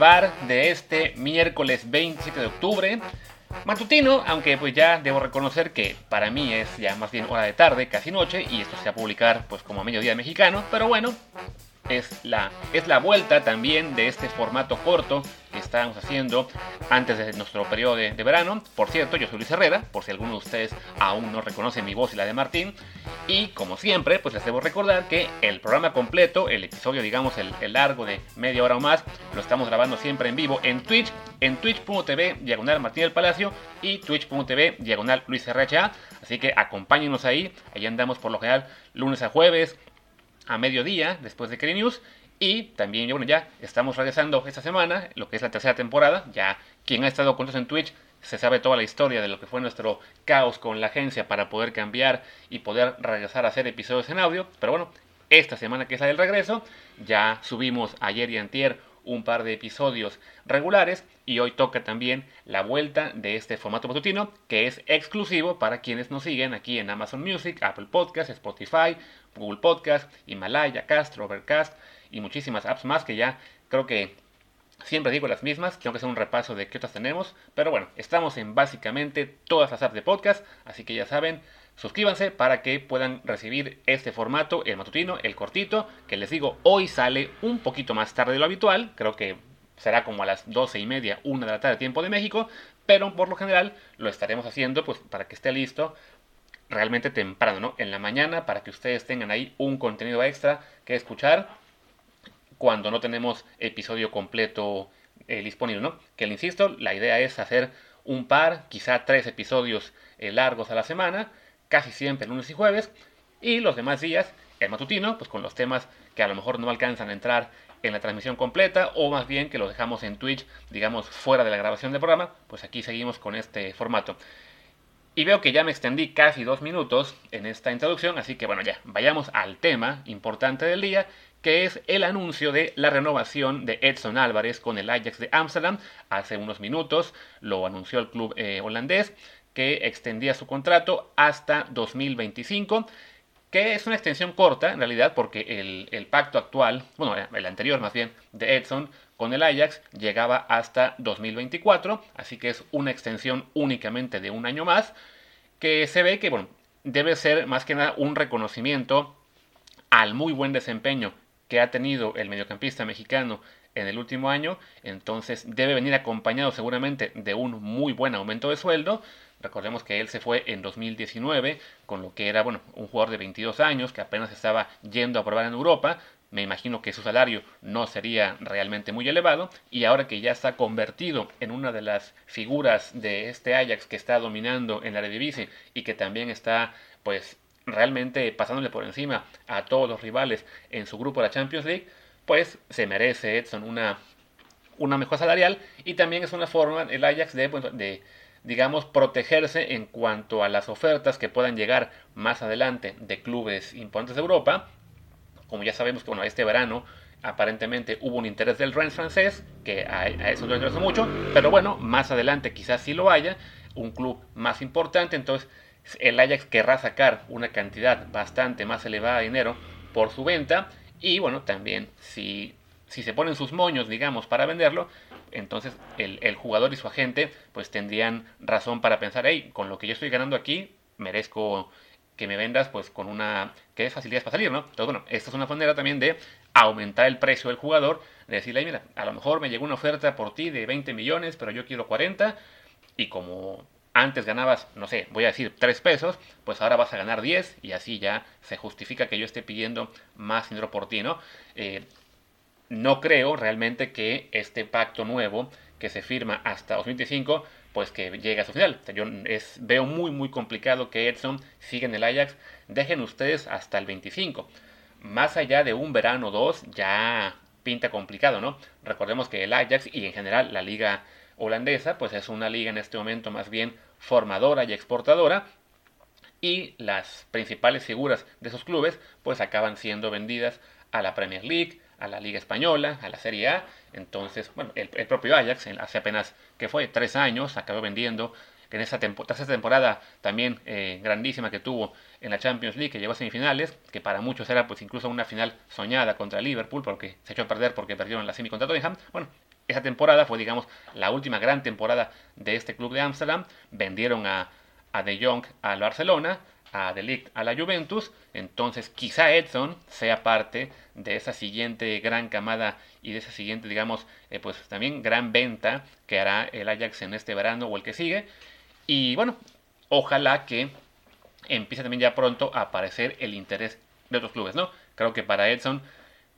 bar de este miércoles 27 de octubre. Matutino, aunque pues ya debo reconocer que para mí es ya más bien hora de tarde, casi noche, y esto se va a publicar pues como a mediodía mexicano, pero bueno, es la, es la vuelta también de este formato corto que estábamos haciendo antes de nuestro periodo de, verano. Por cierto, yo soy Luis Herrera, por si alguno de ustedes aún no reconoce mi voz y la de Martín. Y como siempre, pues les debo recordar que el programa completo, el episodio, digamos, el, largo de media hora o más, lo estamos grabando siempre en vivo en Twitch, en twitch.tv diagonal Martín del Palacio y twitch.tv diagonal Luis RHA. Así que acompáñenos ahí, ahí andamos por lo general lunes a jueves, a mediodía después de Kerry News. Y también, bueno, ya estamos regresando esta semana, lo que es la tercera temporada. Ya quien ha estado con nosotros en Twitch se sabe toda la historia de lo que fue nuestro caos con la agencia para poder cambiar y poder regresar a hacer episodios en audio. Pero bueno, esta semana que es la del regreso, ya subimos ayer y antier un par de episodios regulares y hoy toca también la vuelta de este formato matutino que es exclusivo para quienes nos siguen aquí en Amazon Music, Apple Podcasts, Spotify, Google Podcast, Himalaya, Castro, Overcast y muchísimas apps más que ya creo que siempre digo las mismas, tengo que hacer un repaso de qué otras tenemos, pero bueno, estamos en básicamente todas las apps de podcast, así que ya saben, suscríbanse para que puedan recibir este formato, el matutino, el cortito, que les digo, hoy sale un poquito más tarde de lo habitual, creo que será como a las 12 y media, una de la tarde, tiempo de México, pero por lo general lo estaremos haciendo pues para que esté listo realmente temprano, ¿no? En la mañana para que ustedes tengan ahí un contenido extra que escuchar cuando no tenemos episodio completo eh, disponible, ¿no? Que le insisto, la idea es hacer un par, quizá tres episodios eh, largos a la semana, casi siempre lunes y jueves, y los demás días el matutino, pues con los temas que a lo mejor no alcanzan a entrar en la transmisión completa o más bien que los dejamos en Twitch, digamos, fuera de la grabación del programa, pues aquí seguimos con este formato. Y veo que ya me extendí casi dos minutos en esta introducción, así que bueno, ya, vayamos al tema importante del día, que es el anuncio de la renovación de Edson Álvarez con el Ajax de Ámsterdam. Hace unos minutos lo anunció el club eh, holandés, que extendía su contrato hasta 2025 que es una extensión corta en realidad porque el, el, pacto actual, bueno, el anterior más bien, de Edson con el Ajax llegaba hasta 2024, así que es una extensión únicamente de un año más, que se ve que bueno, debe ser más que nada un reconocimiento al muy buen desempeño que ha tenido el mediocampista mexicano en el último año, entonces debe venir acompañado seguramente de un muy buen aumento de sueldo. Recordemos que él se fue en 2019, con lo que era bueno, un jugador de 22 años que apenas estaba yendo a probar en Europa, me imagino que su salario no sería realmente muy elevado. Y ahora que ya está convertido en una de las figuras de este Ajax que está dominando en la Eredivisie y que también está pues realmente pasándole por encima a todos los rivales en su grupo de la Champions League, pues se merece Edson una, una mejor salarial. Y también es una forma el Ajax de, pues, de digamos, protegerse en cuanto a las ofertas que puedan llegar más adelante de clubes importantes de Europa. Como ya sabemos que bueno, este verano aparentemente hubo un interés del Rennes francés, que a, eso no interesa mucho, pero bueno, más adelante quizás sí lo haya, un club más importante, entonces el Ajax querrá sacar una cantidad bastante más elevada de dinero por su venta, y bueno, también si, si se ponen sus moños, digamos, para venderlo, entonces el, jugador y su agente pues tendrían razón para pensar, hey, con lo que yo estoy ganando aquí, merezco que me vendas pues con una que es facilidades para salir, ¿no? Entonces, bueno, esta es una manera también de aumentar el precio del jugador, de decirle, mira, a lo mejor me llegó una oferta por ti de 20 millones, pero yo quiero 40 y como antes ganabas, no sé, voy a decir 3 pesos, pues ahora vas a ganar 10 y así ya se justifica que yo esté pidiendo más dinero por ti, ¿no? Eh, no creo realmente que este pacto nuevo que se firma hasta 2025 pues que llegue a su final. yo veo muy muy complicado que Edson siga en el Ajax. Dejen ustedes hasta el 25. Más allá de un verano 2 ya pinta complicado, ¿no? Recordemos que el Ajax y en general la liga holandesa pues es una liga en este momento más bien formadora y exportadora y las principales figuras de esos clubes pues acaban siendo vendidas a la Premier League, a la Liga Española, a la Serie A. Entonces, bueno, el, propio Ajax hace apenas que fue tres años acabó vendiendo en esa, temporada también eh, grandísima que tuvo en la Champions League, que llegó a semifinales, que para muchos era pues incluso una final soñada contra Liverpool, porque se echó a perder porque perdieron la semi contra Tottenham. Bueno, esa temporada fue, digamos, la última gran temporada de este club de Ámsterdam. Vendieron a, a De Jong al Barcelona, a Delict a la Juventus, entonces quizá Edson sea parte de esa siguiente gran camada y de esa siguiente, digamos, eh, pues también gran venta que hará el Ajax en este verano o el que sigue. Y bueno, ojalá que empiece también ya pronto a aparecer el interés de otros clubes, ¿no? Creo que para Edson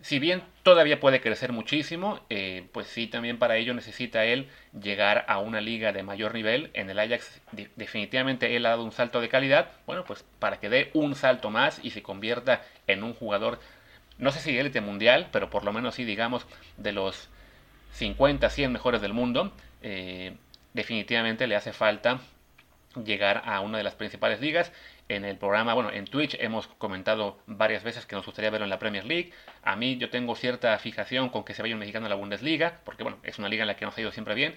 si bien todavía puede crecer muchísimo, eh, pues sí, también para ello necesita él llegar a una liga de mayor nivel. En el Ajax definitivamente él ha dado un salto de calidad. Bueno, pues para que dé un salto más y se convierta en un jugador, no sé si élite mundial, pero por lo menos sí, digamos, de los 50, 100 mejores del mundo, eh, definitivamente le hace falta llegar a una de las principales ligas en el programa, bueno, en Twitch hemos comentado varias veces que nos gustaría verlo en la Premier League. A mí yo tengo cierta fijación con que se vaya un mexicano a la Bundesliga, porque bueno, es una liga en la que nos ha ido siempre bien,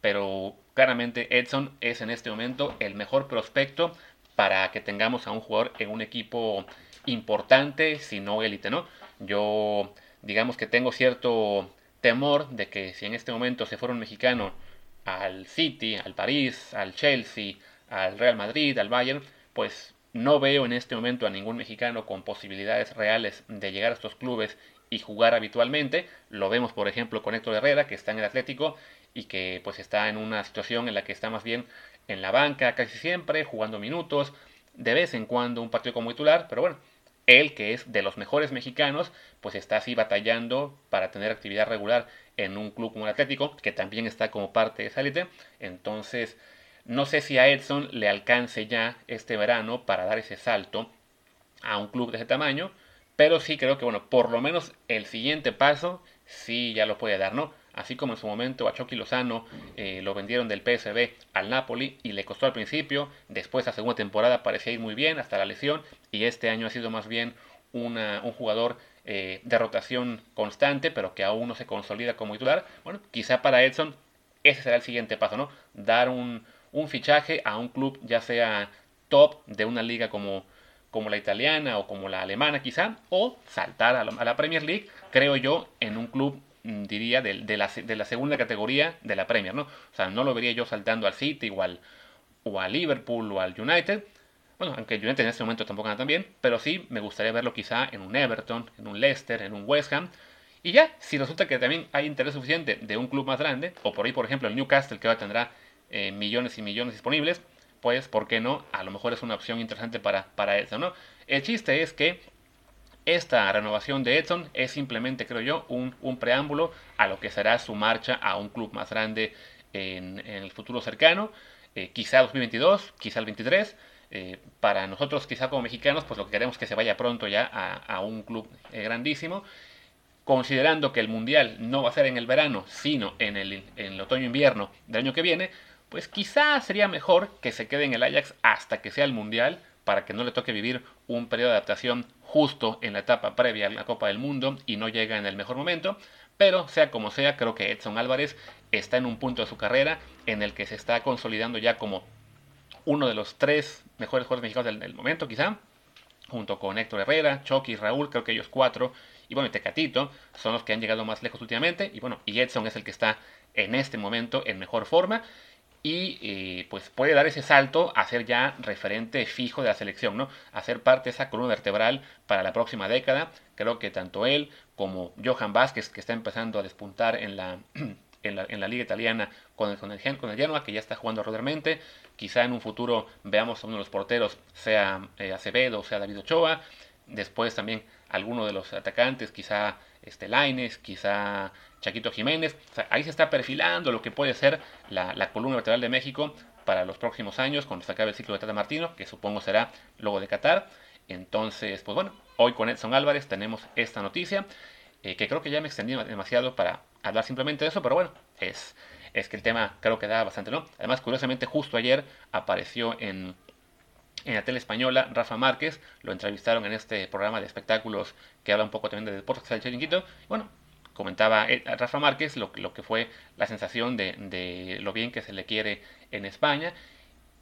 pero claramente Edson es en este momento el mejor prospecto para que tengamos a un jugador en un equipo importante, si no élite, ¿no? Yo digamos que tengo cierto temor de que si en este momento se fuera un mexicano al City, al París, al Chelsea, al Real Madrid, al Bayern, pues no veo en este momento a ningún mexicano con posibilidades reales de llegar a estos clubes y jugar habitualmente. Lo vemos, por ejemplo, con Héctor Herrera, que está en el Atlético y que pues está en una situación en la que está más bien en la banca casi siempre, jugando minutos, de vez en cuando un partido como titular, pero bueno, él que es de los mejores mexicanos, pues está así batallando para tener actividad regular en un club como el Atlético, que también está como parte de esa. Entonces, no sé si a Edson le alcance ya este verano para dar ese salto a un club de ese tamaño, pero sí creo que, bueno, por lo menos el siguiente paso sí ya lo puede dar, ¿no? Así como en su momento a Chucky Lozano eh, lo vendieron del PSB al Napoli y le costó al principio, después la segunda temporada parecía ir muy bien hasta la lesión y este año ha sido más bien un jugador eh, de rotación constante, pero que aún no se consolida como titular. Bueno, quizá para Edson ese será el siguiente paso, ¿no? Dar un, un fichaje a un club ya sea top de una liga como, como la italiana o como la alemana quizá, o saltar a la, Premier League, creo yo, en un club mm, diría de, de, la, de, la, segunda categoría de la Premier, ¿no? O sea, no lo vería yo saltando al City o al, o al Liverpool o al United. Bueno, aunque el United en este momento tampoco anda tan bien, pero sí me gustaría verlo quizá en un Everton, en un Leicester, en un West Ham. Y ya, si resulta que también hay interés suficiente de un club más grande, o por ahí, por ejemplo, el Newcastle, que ahora tendrá eh, millones y millones disponibles, pues, ¿por qué no? A lo mejor es una opción interesante para, para Edson, ¿no? El chiste es que esta renovación de Edson es simplemente, creo yo, un, preámbulo a lo que será su marcha a un club más grande en, el futuro cercano, eh, quizá 2022, quizá el 23. Eh, para nosotros, quizá como mexicanos, pues lo que queremos es que se vaya pronto ya a, un club grandísimo considerando que el mundial no va a ser en el verano, sino en el, en el otoño-invierno del año que viene, pues quizá sería mejor que se quede en el Ajax hasta que sea el Mundial para que no le toque vivir un periodo de adaptación justo en la etapa previa a la Copa del Mundo y no llega en el mejor momento. Pero sea como sea, creo que Edson Álvarez está en un punto de su carrera en el que se está consolidando ya como uno de los tres mejores jugadores mexicanos del, momento, quizá, junto con Héctor Herrera, Chucky, Raúl, creo que ellos cuatro, y bueno, Tecatito son los que han llegado más lejos últimamente, y bueno, y Edson es el que está en este momento en mejor forma y eh, pues puede dar ese salto a ser ya referente fijo de la selección, ¿no? A ser parte de esa columna vertebral para la próxima década. Creo que tanto él como Johan Vázquez, que está empezando a despuntar en la, en la, liga italiana con el, con, el, con el Genoa, que ya está jugando regularmente. Quizá en un futuro veamos a uno de los porteros, sea eh, Acevedo o sea David Ochoa. Después también alguno de los atacantes, quizá este Laines, quizá Chaquito Jiménez. ahí se está perfilando lo que puede ser la, columna vertebral de México para los próximos años, cuando se acabe el ciclo de Tata Martino, que supongo será luego de Qatar. Entonces, pues bueno, hoy con Edson Álvarez tenemos esta noticia, eh, que creo que ya me extendí demasiado para hablar simplemente de eso, pero bueno, es, es que el tema creo que da bastante, ¿no? Además, curiosamente, justo ayer apareció en, en la tele española Rafa Márquez, lo entrevistaron en este programa de espectáculos que habla un poco también de deportes, que es el Chiringuito. Bueno, comentaba eh, Rafa Márquez lo, lo, que fue la sensación de, lo bien que se le quiere en España.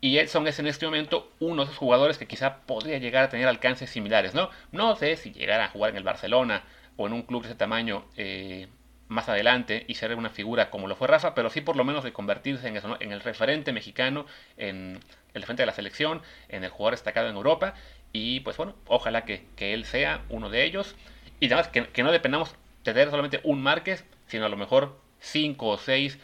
Y Edson es en este momento uno de esos jugadores que quizá podría llegar a tener alcances similares, ¿no? No sé si llegara a jugar en el Barcelona o en un club de ese tamaño eh, más adelante y ser una figura como lo fue Rafa, pero sí por lo menos de convertirse en, el referente mexicano, en el referente de la selección, en el jugador destacado en Europa. Y pues bueno, ojalá que, él sea uno de ellos. Y además que, que no dependamos de tener solamente un Márquez, sino a lo mejor cinco o seis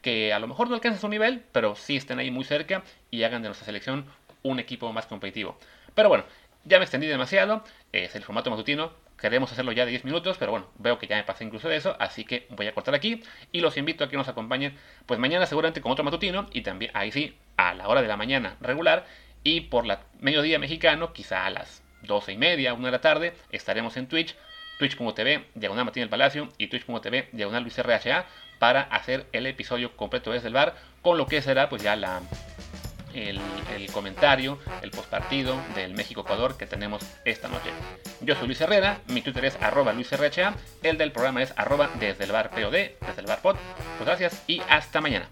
que a lo mejor no alcancen su nivel, pero sí estén ahí muy cerca y hagan de nuestra selección un equipo más competitivo. Pero bueno, ya me extendí demasiado, es el formato matutino, queremos hacerlo ya de 10 minutos, pero bueno, veo que ya me pasé incluso de eso, así que voy a cortar aquí y los invito a que nos acompañen pues mañana seguramente con otro matutino y también ahí sí a la hora de la mañana regular y por la mediodía mexicano, quizá a las 12 y media, 1 de la tarde, estaremos en Twitch, twitch.tv, diagonal Martín el Palacio y twitch.tv, diagonal Luis RHA para hacer el episodio completo desde el bar, con lo que será pues ya la, el, comentario, el postpartido del México-Ecuador que tenemos esta noche. Yo soy Luis Herrera, mi Twitter es arroba LuisRHA, el del programa es arroba desde el bar POD, desde el bar pod. Pues gracias y hasta mañana.